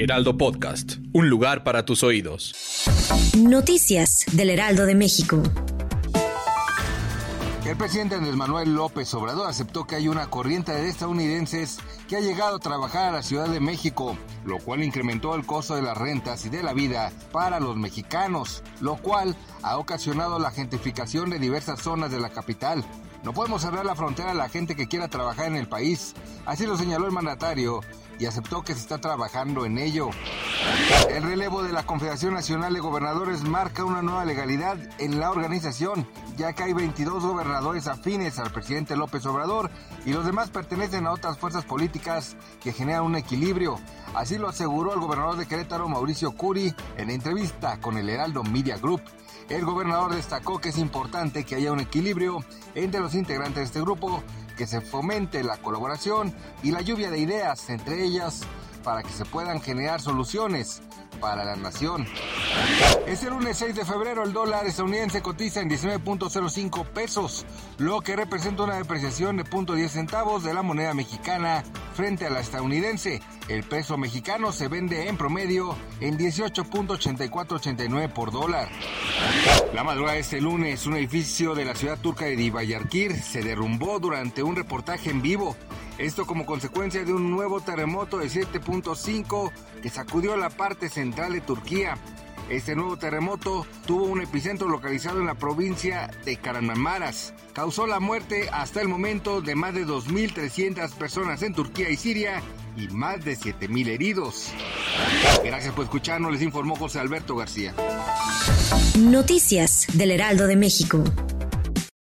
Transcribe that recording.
Heraldo Podcast, un lugar para tus oídos. Noticias del Heraldo de México. El presidente Andrés Manuel López Obrador aceptó que hay una corriente de estadounidenses que ha llegado a trabajar a la Ciudad de México, lo cual incrementó el costo de las rentas y de la vida para los mexicanos, lo cual ha ocasionado la gentrificación de diversas zonas de la capital. No podemos cerrar la frontera a la gente que quiera trabajar en el país, así lo señaló el mandatario y aceptó que se está trabajando en ello. El relevo de la Confederación Nacional de Gobernadores marca una nueva legalidad en la organización, ya que hay 22 gobernadores afines al presidente López Obrador y los demás pertenecen a otras fuerzas políticas que generan un equilibrio. Así lo aseguró el gobernador de Querétaro, Mauricio Curi, en entrevista con el Heraldo Media Group. El gobernador destacó que es importante que haya un equilibrio entre los integrantes de este grupo, que se fomente la colaboración y la lluvia de ideas entre ellas para que se puedan generar soluciones para la nación. Este lunes 6 de febrero el dólar estadounidense cotiza en 19.05 pesos, lo que representa una depreciación de 0.10 centavos de la moneda mexicana frente a la estadounidense. El peso mexicano se vende en promedio en 18.8489 por dólar. La madrugada de este lunes, un edificio de la ciudad turca de Diyarbakir se derrumbó durante un reportaje en vivo. Esto como consecuencia de un nuevo terremoto de 7.5 que sacudió la parte central de Turquía. Este nuevo terremoto tuvo un epicentro localizado en la provincia de Kahramanmaraş. Causó la muerte hasta el momento de más de 2.300 personas en Turquía y Siria y más de 7.000 heridos. Gracias por escucharnos, les informó José Alberto García. Noticias del Heraldo de México.